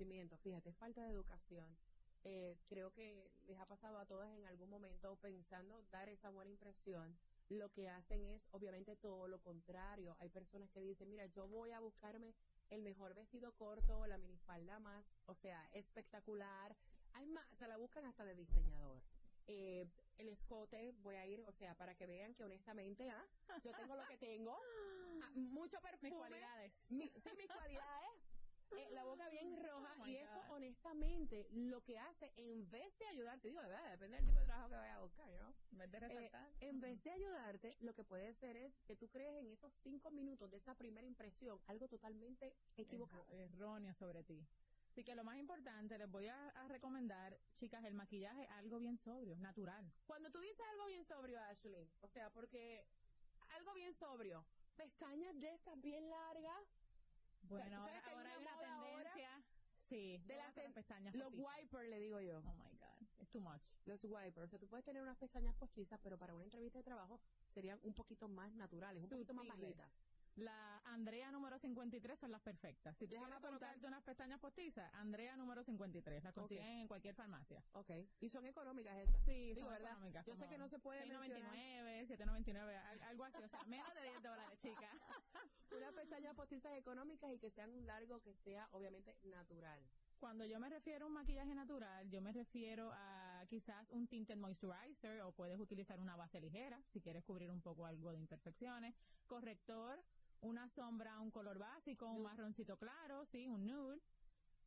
Conocimiento, fíjate, falta de educación. Eh, creo que les ha pasado a todas en algún momento pensando dar esa buena impresión. Lo que hacen es obviamente todo lo contrario. Hay personas que dicen, mira, yo voy a buscarme el mejor vestido corto, la minifalda más, o sea, espectacular. Hay más, se la buscan hasta de diseñador. Eh, el escote, voy a ir, o sea, para que vean que honestamente, ¿ah? yo tengo lo que tengo, ah, mucho perfume. Mis cualidades. sí, mis cualidades. Eh, la boca bien roja oh y eso honestamente lo que hace en vez de ayudarte, digo, de verdad, depende del tipo de trabajo que vayas a buscar, ¿no? En vez de eh, en vez de ayudarte, lo que puede ser es que tú crees en esos cinco minutos de esa primera impresión algo totalmente equivocado. erróneo sobre ti. Así que lo más importante, les voy a, a, recomendar, chicas, el maquillaje, algo bien sobrio, natural. Cuando tú dices algo bien sobrio, Ashley, o sea, porque algo bien sobrio, pestañas de estas bien largas, bueno, ahora, ahora hay una tendencia. Sí, de las pestañas Los wipers, le digo yo. Oh my God, it's too much. Los wipers. O sea, tú puedes tener unas pestañas postizas, pero para una entrevista de trabajo serían un poquito más naturales, un poquito más bajitas. La Andrea número 53 son las perfectas. Si tú quieres apuntarte unas pestañas postizas, Andrea número 53. Las consiguen en cualquier farmacia. Ok. ¿Y son económicas estas? Sí, son ¿verdad? económicas. Yo sé que no se puede 6.99, 7.99, algo así. O sea, menos de 10 dólares, chica. unas pestañas postizas económicas y que sean un largo que sea, obviamente, natural. Cuando yo me refiero a un maquillaje natural, yo me refiero a quizás un tinted moisturizer o puedes utilizar una base ligera si quieres cubrir un poco algo de imperfecciones. Corrector, una sombra, un color básico, un marroncito claro, sí, un nude.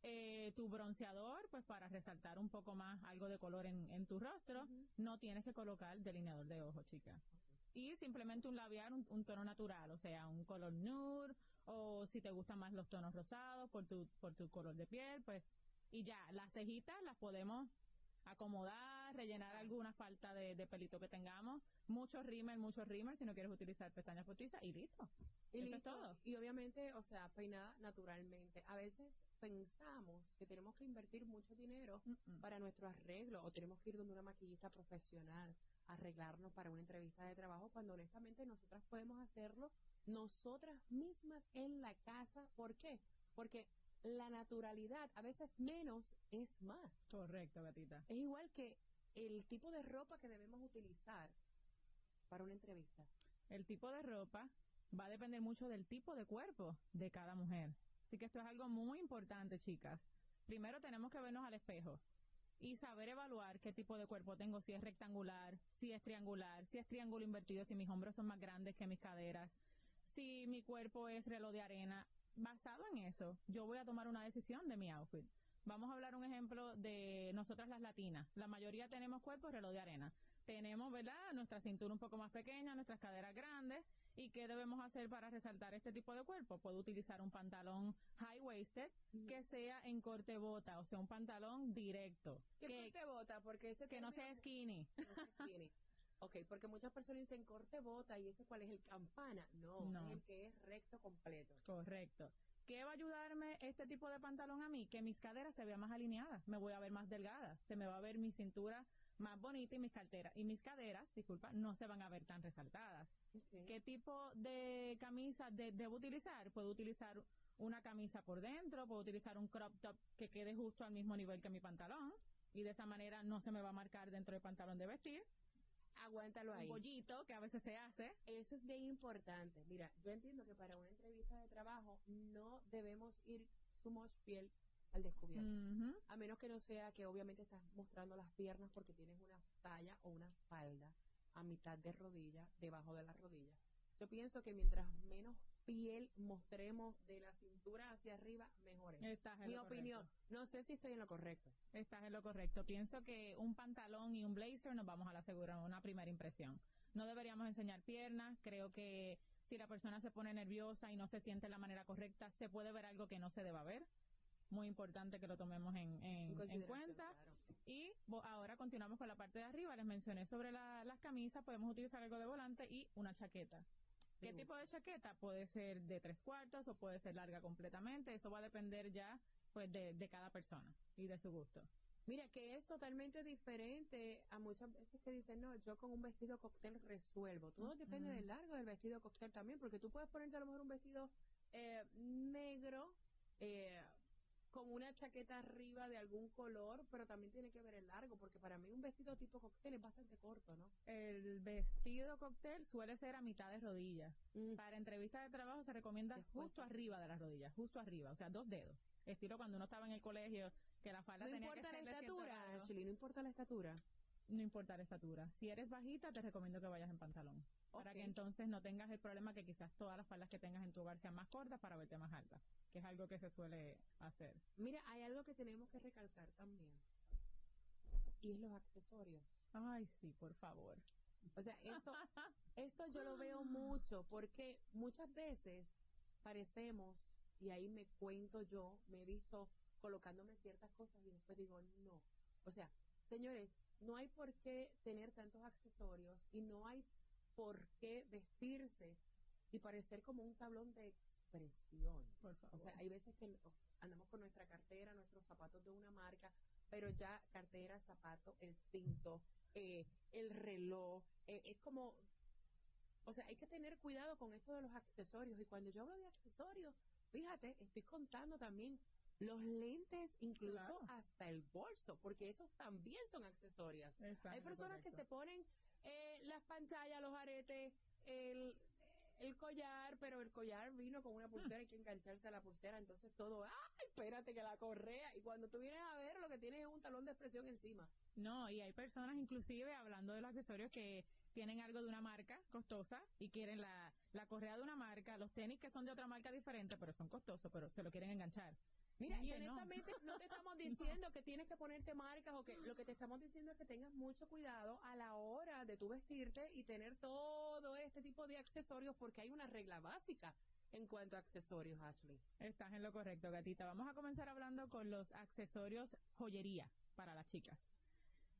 Eh, tu bronceador, pues para resaltar un poco más algo de color en, en tu rostro, no tienes que colocar delineador de ojos, chica. Y simplemente un labial, un, tono natural, o sea, un color nude, o si te gustan más los tonos rosados por tu, por tu color de piel, pues, y ya, las cejitas las podemos acomodar, rellenar alguna falta de, de pelito que tengamos, mucho rímel, mucho rímel si no quieres utilizar pestañas postizas y listo. Y listo. todo. Y obviamente, o sea, peinada naturalmente. A veces pensamos que tenemos que invertir mucho dinero para nuestro arreglo o tenemos que ir donde una maquillista profesional a arreglarnos para una entrevista de trabajo cuando honestamente nosotras podemos hacerlo nosotras mismas en la casa. ¿Por qué? Porque la naturalidad, a veces menos es más. Correcto, gatita. Es igual que el tipo de ropa que debemos utilizar para una entrevista? El tipo de ropa va a depender mucho del tipo de cuerpo de cada mujer. Así que esto es algo muy importante, chicas. Primero tenemos que vernos al espejo y saber evaluar qué tipo de cuerpo tengo, si es rectangular, si es triangular, si es triángulo invertido, si mis hombros son más grandes que mis caderas, si mi cuerpo es reloj de arena. Basado en eso, yo voy a tomar una decisión de mi outfit. Vamos a hablar un ejemplo de nosotras las latinas. La mayoría tenemos cuerpo reloj de arena. Tenemos, ¿verdad? Nuestra cintura un poco más pequeña, nuestras caderas grandes. ¿Y qué debemos hacer para resaltar este tipo de cuerpo? Puedo utilizar un pantalón high-waisted que sea en corte bota, o sea, un pantalón directo. ¿Qué que, corte bota? Porque ese que no sea skinny. no sea skinny. Ok, porque muchas personas dicen corte bota y ese cuál es el campana. No, No. es el que es recto completo. Correcto. ¿Qué va a ayudarme este tipo de pantalón a mí? Que mis caderas se vean más alineadas, me voy a ver más delgada, se me va a ver mi cintura más bonita y mis carteras y mis caderas, disculpa, no se van a ver tan resaltadas. ¿Qué tipo de camisa de- debo utilizar? Puedo utilizar una camisa por dentro, puedo utilizar un crop top que quede justo al mismo nivel que mi pantalón y de esa manera no se me va a marcar dentro del pantalón de vestir. Aguántalo Un ahí. pollito que a veces se hace. Eso es bien importante. Mira, yo entiendo que para una entrevista de trabajo no debemos ir sumo piel al descubierto. A menos que no sea que obviamente estás mostrando las piernas porque tienes una talla o una falda a mitad de rodilla, debajo de la rodilla. Yo pienso que mientras menos piel mostremos de la cintura hacia arriba, mejor es. Estás en Mi lo opinión. correcto. No sé si estoy en lo correcto. Estás en lo correcto. Pienso que un pantalón y un blazer nos vamos a la segura, una primera impresión. No deberíamos enseñar piernas. Creo que si la persona se pone nerviosa y no se siente de la manera correcta, se puede ver algo que no se deba ver. Muy importante que lo tomemos en, en- cuenta. claro. Y ahora continuamos con la parte de arriba. Les mencioné sobre la- las camisas. Podemos utilizar algo de volante y una chaqueta. ¿Qué tipo de chaqueta? Puede ser de tres cuartos o puede ser larga completamente. Eso va a depender ya pues de, de cada persona y de su gusto. Mira, que es totalmente diferente a muchas veces que dicen, no, yo con un vestido cóctel resuelvo. Todo depende del largo del vestido cóctel también, porque tú puedes ponerte a lo mejor un vestido eh, negro, eh, con una chaqueta arriba de algún color, pero también tiene que ver el largo, porque para mí un vestido tipo cóctel es bastante corto, ¿no? El vestido cóctel suele ser a mitad de rodilla. Mm. Para entrevistas de trabajo se recomienda Después. justo arriba de las rodillas, justo arriba, o sea, dos dedos. Estilo cuando uno estaba en el colegio, que la falda No tenía importa que la ser de cierto estatura, grado. Ashley, no importa la estatura. No importa la estatura. Si eres bajita, te recomiendo que vayas en pantalón. Para que entonces no tengas el problema que quizás todas las faldas que tengas en tu hogar sean más cortas para verte más alta, que es algo que se suele hacer. Mira, hay algo que tenemos que recalcar también, y es los accesorios. Ay, sí, por favor. O sea, esto, esto yo lo veo mucho porque muchas veces parecemos, y ahí me cuento yo, me he visto colocándome ciertas cosas y después digo, no. O sea, señores, no hay por qué tener tantos accesorios y no hay por qué vestirse y parecer como un tablón de expresión. Por favor. O sea, hay veces que andamos con nuestra cartera, nuestros zapatos de una marca, pero ya cartera, zapato, el cinto, eh, el reloj, eh, es como, o sea, hay que tener cuidado con esto de los accesorios. Y cuando yo hablo de accesorios, fíjate, estoy contando también los lentes, incluso Claro. hasta el bolso, porque esos también son accesorios. Hay personas que se ponen eh, las pantallas, los aretes, el, el collar, pero el collar vino con una pulsera, hay que engancharse a la pulsera, entonces todo, ¡ay, espérate que la correa! Y cuando tú vienes a ver, lo que tienes es un talón de expresión encima. No, y hay personas inclusive hablando de los accesorios que tienen algo de una marca costosa y quieren la, la correa de una marca, los tenis que son de otra marca diferente, pero son costosos, pero se lo quieren enganchar. Mira, y no. honestamente no te estamos diciendo que tienes que ponerte marcas o que lo que te estamos diciendo es que tengas mucho cuidado a la hora de tu vestirte y tener todo este tipo de accesorios porque hay una regla básica en cuanto a accesorios, Ashley. Estás en lo correcto, gatita. Vamos a comenzar hablando con los accesorios joyería para las chicas.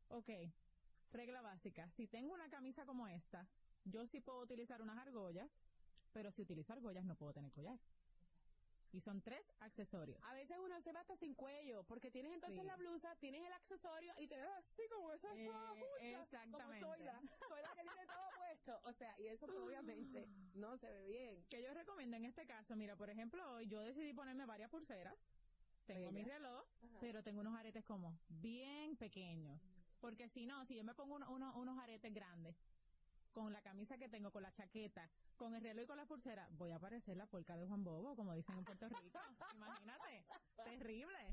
Ok, regla básica. Si tengo una camisa como esta, yo sí puedo utilizar unas argollas, pero si utilizo argollas no puedo tener collar. Y son tres accesorios. A veces uno se va hasta sin cuello, porque tienes entonces Sí. la blusa, tienes el accesorio y te ves así como esa Eh, exactamente. soy la, soy la que tiene todo puesto. O sea, y eso pues, obviamente no se ve bien. que yo recomiendo en este caso, mira, por ejemplo, hoy yo decidí ponerme varias pulseras, tengo mi reloj, Ajá. pero tengo unos aretes como bien pequeños. Porque si no, si yo me pongo uno- uno- unos aretes grandes, con la camisa que tengo, con la chaqueta, con el reloj y con la pulsera, voy a parecer la polca de Juan Bobo, como dicen en Puerto Rico. Imagínate. Terrible.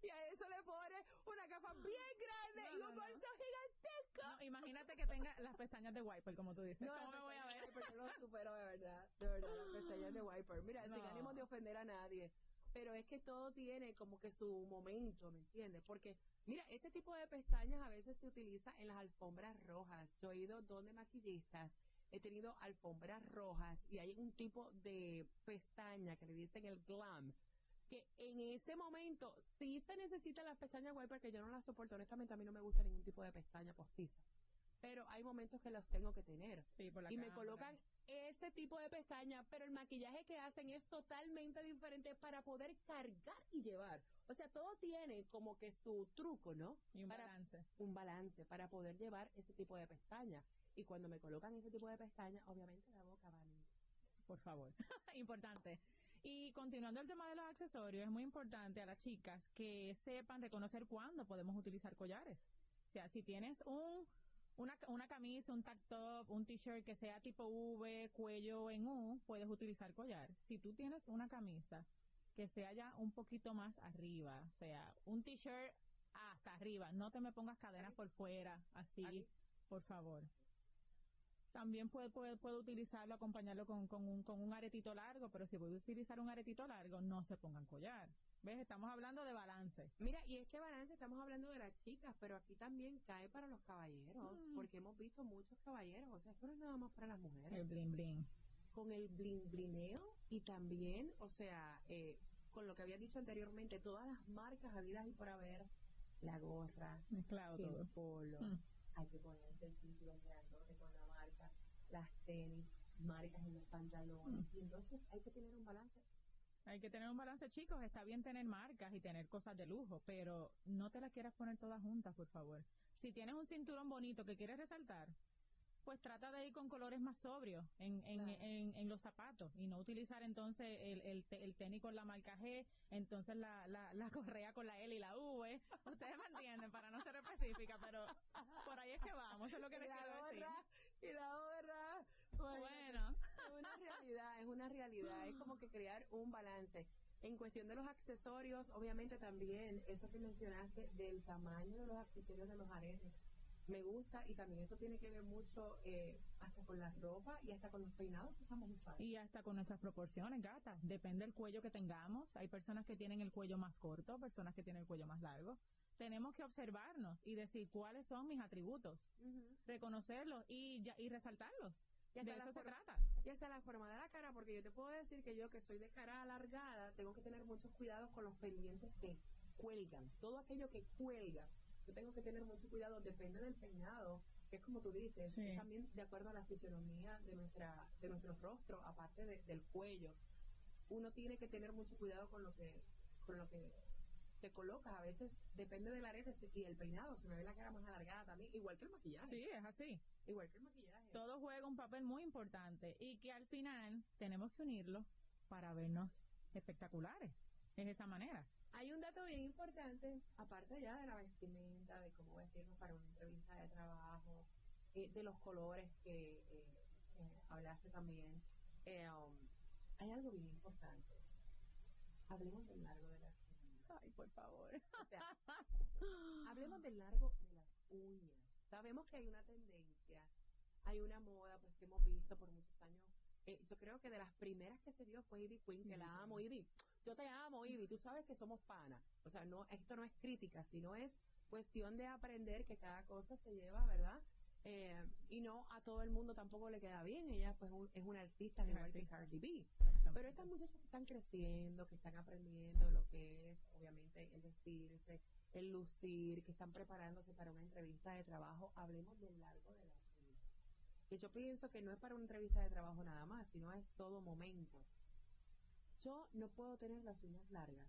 Y a eso le pone una capa bien grande No, y un no. bolso gigantesco. No, imagínate que tenga las pestañas de wiper, como tú dices. No, ¿Cómo las me voy a ver? yo lo supero de verdad, de verdad, las pestañas de Wiper. Mira, sin ánimo de ofender a nadie, pero es que todo tiene como que su momento, ¿me entiendes? Porque, mira, ese tipo de pestañas a veces se utiliza en las alfombras rojas. Yo he ido donde maquillistas, he tenido alfombras rojas y hay un tipo de pestaña que le dicen el glam, que en ese momento sí se necesitan las pestañas Wiper, que yo no las soporto, honestamente a mí no me gusta ningún tipo de pestaña postiza. Pero hay momentos que los tengo que tener Sí, por la y me colocan ese tipo de pestaña, pero el maquillaje que hacen es totalmente diferente para poder cargar y llevar. O sea, todo tiene como que su truco, ¿no? Y un para balance. un balance para poder llevar ese tipo de pestaña. Y cuando me colocan ese tipo de pestaña, obviamente la boca va a mí. por favor. importante. Y continuando el tema de los accesorios, es muy importante a las chicas que sepan reconocer cuándo podemos utilizar collares. O sea, si tienes un una, una camisa, un tag top, un t-shirt que sea tipo V, cuello en U, puedes utilizar collar. Si tú tienes una camisa que sea ya un poquito más arriba, o sea, un t-shirt hasta arriba, no te me pongas cadenas por fuera, así, por favor. También puedo, puedo, puedo utilizarlo, acompañarlo con, con, un, con un aretito largo, pero si voy a utilizar un aretito largo, no se pongan collar. ¿Ves? Estamos hablando de balance. Mira, y este balance estamos hablando de las chicas, pero aquí también cae para los caballeros, Mm. porque hemos visto muchos caballeros. O sea, esto no es nada más para las mujeres. El bling bling. con el blin blineo y también, o sea, eh, con lo que había dicho anteriormente, todas las marcas habidas y por haber, la gorra, Mezclado todo. el polo, Mm. hay que ponerse el cinturón marca, las tenis, marcas en los pantalones, Mm. y entonces hay que tener un balance. Hay que tener un balance, chicos. Está bien tener marcas y tener cosas de lujo, pero no te las quieras poner todas juntas, por favor. Si tienes un cinturón bonito que quieres resaltar, pues trata de ir con colores más sobrios en, en, Claro. en, en los zapatos y no utilizar entonces el, el, el tenis con la marca G, entonces la, la, la correa con la L y la V. Ustedes me entienden, para no ser específica, pero por ahí es que vamos, eso es lo que y les la quiero decir. Y la gorra, Bueno, es una realidad, es una realidad, es como que crear un balance. En cuestión de los accesorios, obviamente también, eso que mencionaste del tamaño de los accesorios de los aretes, me gusta y también eso tiene que ver mucho eh, hasta con la ropa y hasta con los peinados que estamos usando. Y hasta con nuestras proporciones, gata. Depende del cuello que tengamos. Hay personas que tienen el cuello más corto, personas que tienen el cuello más largo. Tenemos que observarnos y decir cuáles son mis atributos, reconocerlos y, ya- y resaltarlos. Y hasta de la eso se trata. Y hasta la forma de la cara, porque yo te puedo decir que yo que soy de cara alargada, tengo que tener muchos cuidados con los pendientes que cuelgan. Todo aquello que cuelga, yo tengo que tener mucho cuidado, depende del peinado, que es como tú dices, Sí. es también de acuerdo a la fisionomía de nuestra de nuestro rostro, aparte de- del cuello. Uno tiene que tener mucho cuidado con lo que con lo que te colocas. A veces depende del arete y el peinado, se me ve la cara más alargada también, igual que el maquillaje. Sí, es así. Igual que el maquillaje. Todo juega un papel muy importante y que al final tenemos que unirlo para vernos espectaculares. Es esa manera. Hay un dato bien importante, aparte ya de la vestimenta, de cómo vestirnos para una entrevista de trabajo, eh, de los colores que eh, eh, hablaste también. Eh, um, hay algo bien importante. Hablemos del largo de las uñas. Ay, por favor. O sea, hablemos del largo de las uñas. Sabemos que hay una tendencia, hay una moda pues que hemos visto por muchos años. Yo creo que de las primeras que se dio fue Ivy Queen, que la amo, Ivy. Yo te amo, Ivy. Tú sabes que somos panas. O sea, no, esto no es crítica, sino es cuestión de aprender que cada cosa se lleva, ¿verdad? Eh, y no a todo el mundo tampoco le queda bien. Ella pues un- es una artista, al igual que. Cardi B. Pero estas muchachas que están creciendo, que están aprendiendo lo que es, obviamente, el vestirse, el lucir, que están preparándose para una entrevista de trabajo, hablemos del largo de las uñas. Que yo pienso que no es para una entrevista de trabajo nada más, sino es todo momento. Yo no puedo tener las uñas largas.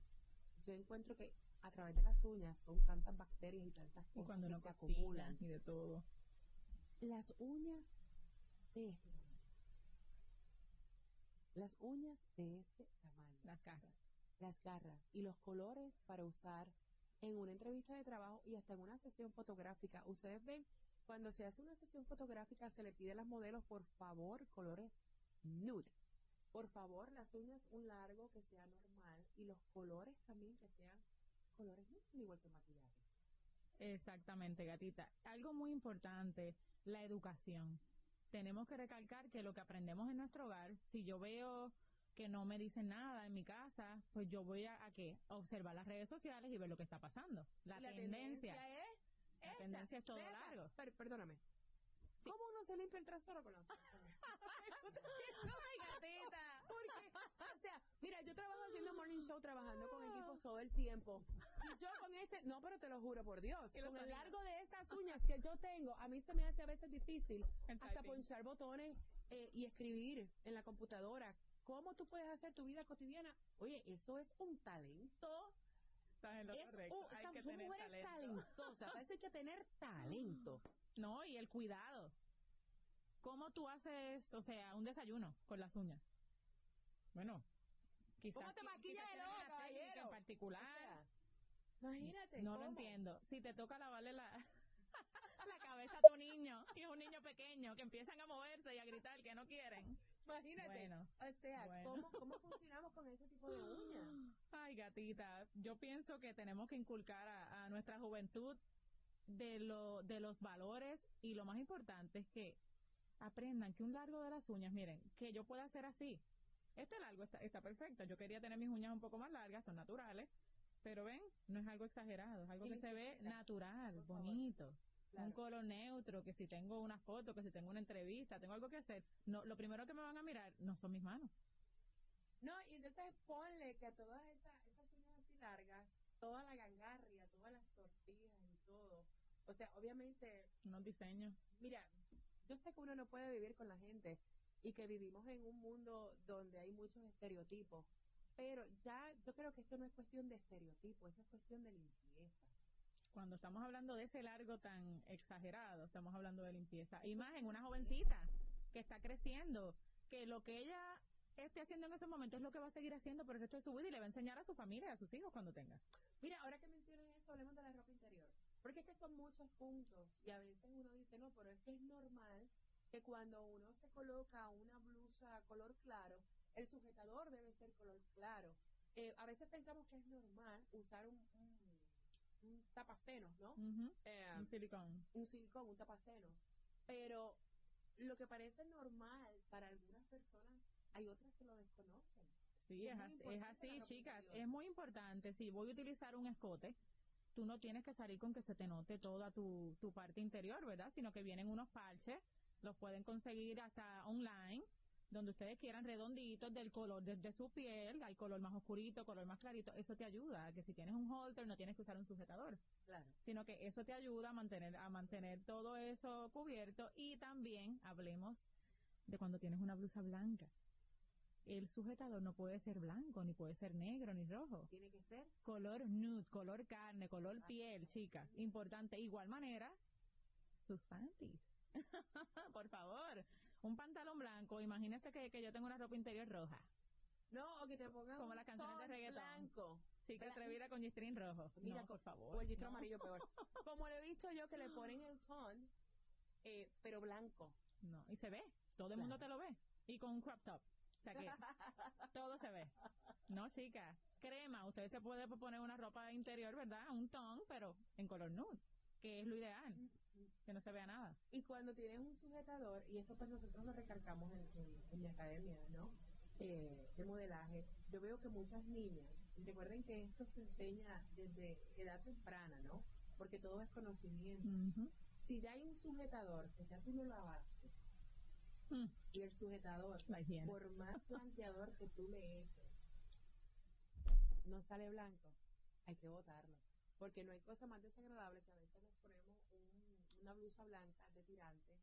Yo encuentro que a través de las uñas son tantas bacterias y tantas Y cosas cuando que no se acumulan. y de todo. Las uñas de este tamaño. Las uñas de este tamaño Las garras. las garras y los colores para usar en una entrevista de trabajo y hasta en una sesión fotográfica. Ustedes ven, cuando se hace una sesión fotográfica se le pide a las modelos, por favor, colores nude. Por favor, las uñas un largo que sea normal y los colores también que sean colores igual que el maquillaje. Exactamente, gatita. Algo muy importante, la educación. Tenemos que recalcar que lo que aprendemos en nuestro hogar, si yo veo que no me dicen nada en mi casa, pues yo voy a, a qué? A observar las redes sociales y ver lo que está pasando. La, tendencia. es La esa. tendencia es todo largo. per- perdóname. ¿Cómo uno se limpia el trasero con uñas? ¡Ay, gatita! Porque, o sea, mira, yo trabajo haciendo morning show, trabajando con equipos todo el tiempo. Y yo con este, no, pero te lo juro por Dios, con el largo de estas uñas que yo tengo, a mí se me hace a veces difícil En hasta typing. ponchar botones eh, y escribir en la computadora. ¿Cómo tú puedes hacer tu vida cotidiana? Oye, eso es un talento. Estás en lo Es correcto. un, Hay que tener talento. talentosa. Hay que tener talento. No, y el cuidado. ¿Cómo tú haces, o sea, un desayuno con las uñas? Bueno, quizás. ¿Cómo te qui- maquillas el ojo, caballero? en particular. O sea, imagínate. no lo ¿cómo? entiendo. Si te toca lavarle la, la cabeza a tu niño y es un niño pequeño que empiezan a moverse y a gritar que no quieren. Imagínate. Bueno, o sea, bueno. ¿cómo, ¿cómo funcionamos con ese tipo de uñas? Ay, gatita, yo pienso que tenemos que inculcar a, a nuestra juventud de, lo, de los valores y lo más importante es que aprendan que un largo de las uñas, miren, que yo pueda hacer así. Este largo está, está perfecto. Yo quería tener mis uñas un poco más largas, son naturales, pero ven, no es algo exagerado, es algo que se ve natural, bonito. Claro. Un color neutro, que si tengo una foto, que si tengo una entrevista, tengo algo que hacer, no, lo primero que me van a mirar no son mis manos. No, y entonces ponle que a todas esas, esas uñas así largas, toda la gangarria, todas las sortijas y todo. O sea, obviamente, Unos diseños. mira, yo sé que uno no puede vivir con la gente y que vivimos en un mundo donde hay muchos estereotipos, pero ya yo creo que esto no es cuestión de estereotipos, esto es cuestión de limpieza. Cuando estamos hablando de ese largo tan exagerado, estamos hablando de limpieza. Y más en una jovencita que está creciendo, que lo que ella esté haciendo en ese momento es lo que va a seguir haciendo por el resto de su vida y le va a enseñar a su familia a sus hijos cuando tenga. Mira, ahora que mencionas eso, hablemos de la ropa interior. Porque es que son muchos puntos y a veces uno dice, no, pero es que es normal que cuando uno se coloca una blusa color claro, el sujetador debe ser color claro. Eh, a veces pensamos que es normal usar un, un, un tapasenos, ¿no? Eh, Un silicón. un silicón, un tapasenos. Pero lo que parece normal para algunas personas, hay otras que lo desconocen. Sí, es así, es así, chicas. Es muy importante. Si voy a utilizar un escote, tú no tienes que salir con que se te note toda tu, tu parte interior, ¿verdad? Sino que vienen unos parches, los pueden conseguir hasta online, donde ustedes quieran redonditos del color de, de su piel, hay color más oscurito, color más clarito, eso te ayuda, que si tienes un holter no tienes que usar un sujetador, Claro. sino que eso te ayuda a mantener, a mantener todo eso cubierto y también hablemos de cuando tienes una blusa blanca. El sujetador no puede ser blanco, ni puede ser negro, ni rojo. Tiene que ser Color nude, color carne, color piel, chicas. Importante. Igual manera, sus panties. Por favor. Un pantalón blanco. Imagínese que, que yo tengo una ropa interior roja. No, o que te pongan Como un las canciones de reggaetón. blanco. Sí, que atrevida con gistrín rojo. Mira, no, por favor. O el gistro no. amarillo peor. Como lo he visto yo que le ponen el ton, eh, pero blanco. No, y se ve. Todo el mundo te lo ve. Y con un crop top. O sea que todo se ve. No, chicas. Crema. Usted se puede poner una ropa interior, ¿verdad? Un ton, pero en color nude. Que es lo ideal. Que no se vea nada. Y cuando tienes un sujetador, y esto pues nosotros lo recalcamos en, en- en mi academia, ¿no? Eh, de modelaje, yo veo que muchas niñas, y recuerden que esto se enseña desde edad temprana, ¿no? Porque todo es conocimiento. Ujú. Si ya hay un sujetador que ya tú lo lavaste, Mm, y el sujetador, por más blanqueador que tú le eches, no sale blanco, hay que botarlo. Porque no hay cosa más desagradable que a veces nos ponemos un- una blusa blanca de tirantes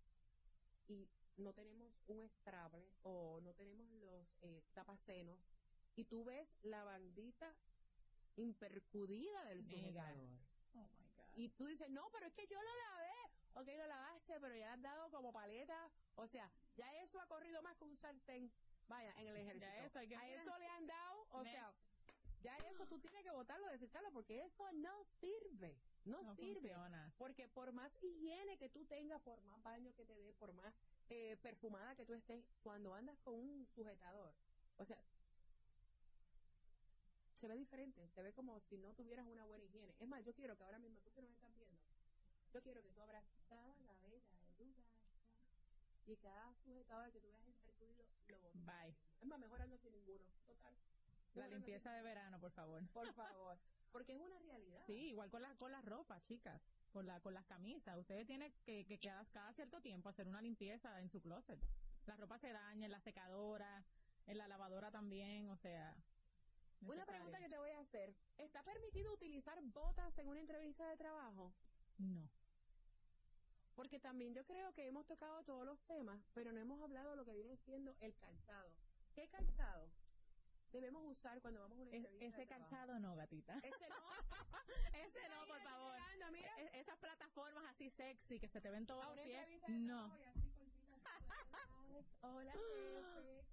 y no tenemos un estrable o no tenemos los eh, tapacenos y tú ves la bandita impercudida del sujetador. Oh my God. Y tú dices, no, pero es que yo lo lavé. Ok, lo lavaste, pero ya le has dado como paleta. O sea, ya eso ha corrido más que un sartén. Vaya, en el ejército. eso hay que- A eso le han dado, o Next. sea, Ya eso tú tienes que botarlo, desecharlo, porque eso no sirve. No, No sirve. funciona. Porque por más higiene que tú tengas, por más baño que te dé, por más eh, perfumada que tú estés, cuando andas con un sujetador, o sea, se ve diferente, se ve como si no tuvieras una buena higiene. Es más, yo quiero que ahora mismo, tú que nos estás viendo, yo quiero que tú abras cada gaveta de tu casa y cada sujetador que tú veas impercudido lo botes. Bye. Es más, mejor ando sin ninguno, total. La limpieza de verano, por favor. Por favor. Porque es una realidad. Sí, igual con la, con la ropa, chicas. Con, la, con las camisas. Ustedes tienen que, que cada, cada cierto tiempo hacer una limpieza en su closet. La ropa se daña en la secadora, en la lavadora también, o sea. Una pregunta que te voy a hacer. ¿Está permitido utilizar botas en una entrevista de trabajo? No. Porque también yo creo que hemos tocado todos los temas, pero no hemos hablado de lo que viene siendo el calzado. ¿Qué calzado debemos usar cuando vamos a una Es- entrevista ese de calzado no, gatita. Ese no. ese no, por favor. Es- esas plataformas así sexy que se te ven todos los pies. No. Hola.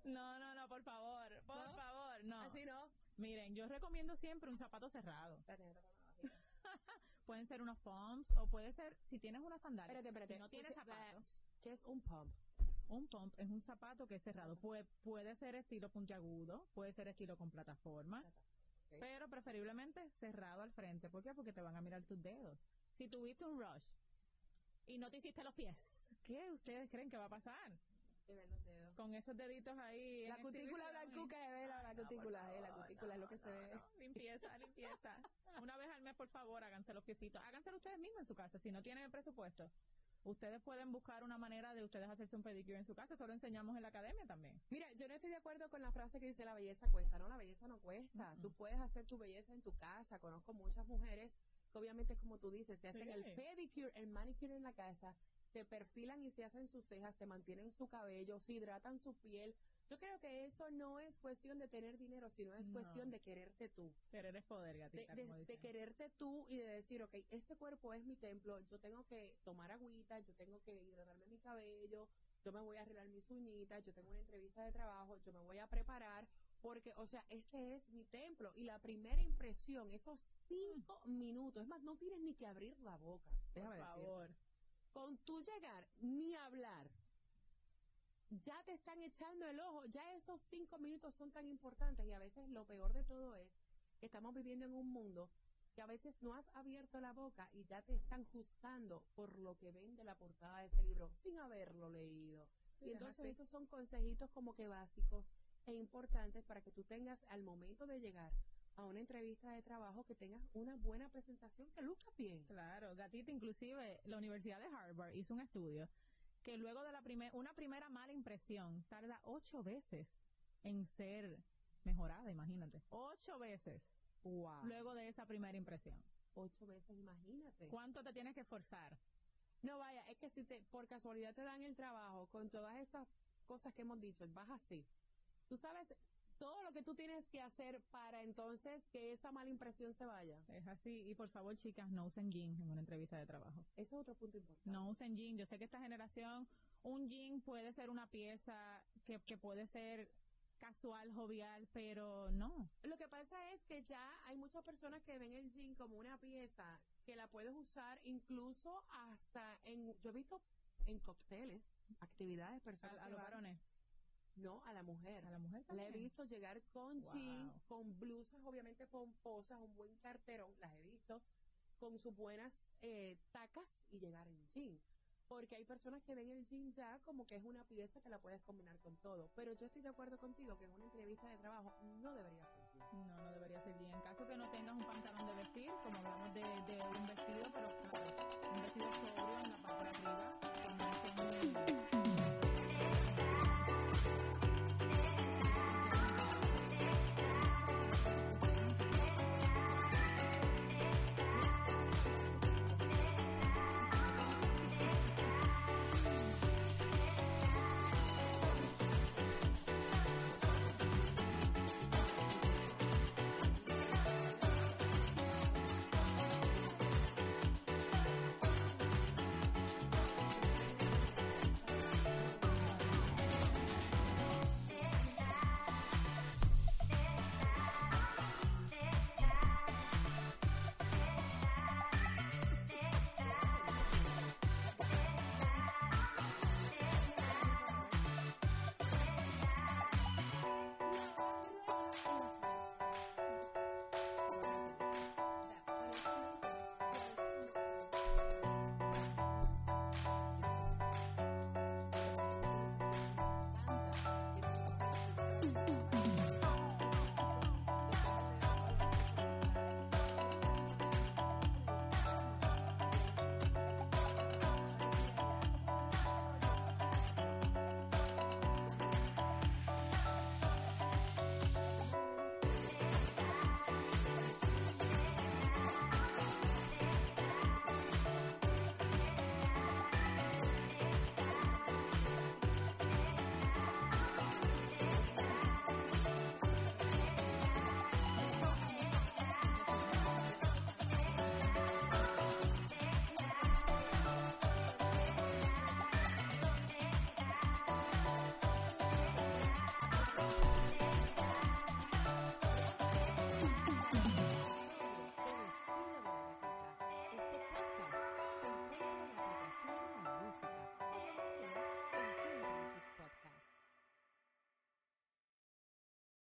No, no, no, por favor. Por ¿No? favor, no. Así no. Miren, yo recomiendo siempre un zapato cerrado. Pueden ser unos pumps o puede ser, si tienes una sandalia. Espérate, espérate. Si no tienes zapatos. ¿Qué es un pump? Un pump es un zapato que es cerrado. Puede, puede ser estilo puntiagudo, puede ser estilo con plataforma, pero preferiblemente cerrado al frente. ¿Por qué? Porque te van a mirar tus dedos. Si tuviste un rush y no te hiciste los pies, ¿qué ustedes creen que va a pasar? Se ven los dedos. Con esos deditos ahí. La cutícula blancuca de ver la, la no, por cutícula, eh, la cutícula es lo no, que se ve. Limpieza, limpieza. Una vez al mes, por favor, háganse los piecitos. Háganselo ustedes mismos en su casa. Si no tienen presupuesto, ustedes pueden buscar una manera de ustedes hacerse un pedicure en su casa. Eso lo enseñamos en la academia también. Mira, yo no estoy de acuerdo con la frase que dice la belleza cuesta. No, la belleza no cuesta. Mm-mm. Tú puedes hacer tu belleza en tu casa. Conozco muchas mujeres que obviamente, como tú dices, se hacen Sí. el pedicure, el manicure en la casa, se perfilan y se hacen sus cejas, se mantienen su cabello, se hidratan su piel. Yo creo que eso no es cuestión de tener dinero, sino es No. cuestión de quererte tú. Querer es poder, De, gatita, de- como de dicen. quererte tú y de decir, ok, este cuerpo es mi templo, yo tengo que tomar agüita, yo tengo que hidratarme mi cabello, yo me voy a arreglar mis uñitas, yo tengo una entrevista de trabajo, yo me voy a preparar, porque, o sea, este es mi templo. Y la primera impresión, esos cinco minutos, es más, no tienes ni que abrir la boca, Por déjame decirte. favor. Con tu llegar, ni hablar, ya te están echando el ojo, ya esos cinco minutos son tan importantes y a veces lo peor de todo es que estamos viviendo en un mundo que a veces no has abierto la boca y ya te están juzgando por lo que ven de la portada de ese libro sin haberlo leído. Y es entonces estos son consejitos como que básicos e importantes para que tú tengas al momento de llegar a una entrevista de trabajo que tengas una buena presentación, que luzca bien. Claro, gatita, inclusive la Universidad de Harvard hizo un estudio que luego de la primer, una primera mala impresión tarda ocho veces en ser mejorada, imagínate. Ocho veces Wow. luego de esa primera impresión. Ocho veces, imagínate. ¿Cuánto te tienes que esforzar? No vaya, es que si te, por casualidad te dan el trabajo con todas estas cosas que hemos dicho, vas así. Tú sabes todo lo que tú tienes que hacer para entonces que esa mala impresión se vaya. Es así. Y por favor, chicas, no usen jean en una entrevista de trabajo. Ese es otro punto importante. No usen jean. Yo sé que esta generación, un jean puede ser una pieza que, que puede ser casual, jovial, pero no. Lo que pasa es que ya hay muchas personas que ven el jean como una pieza que la puedes usar incluso hasta en, yo he visto en cócteles, actividades, A, personas a los varones. No, a la mujer. A la mujer La he también. visto llegar con Wow. jean, con blusas obviamente pomposas, un buen carterón, las he visto, con sus buenas eh, tacas y llegar en jean. Porque hay personas que ven el jean ya como que es una pieza que la puedes combinar con todo. Pero yo estoy de acuerdo contigo que en una entrevista de trabajo no debería ser jean. No, no debería ser jean. En caso que no tengas un pantalón de vestir, como hablamos de, de un vestido, pero claro, un vestido sobrio en la parte de arriba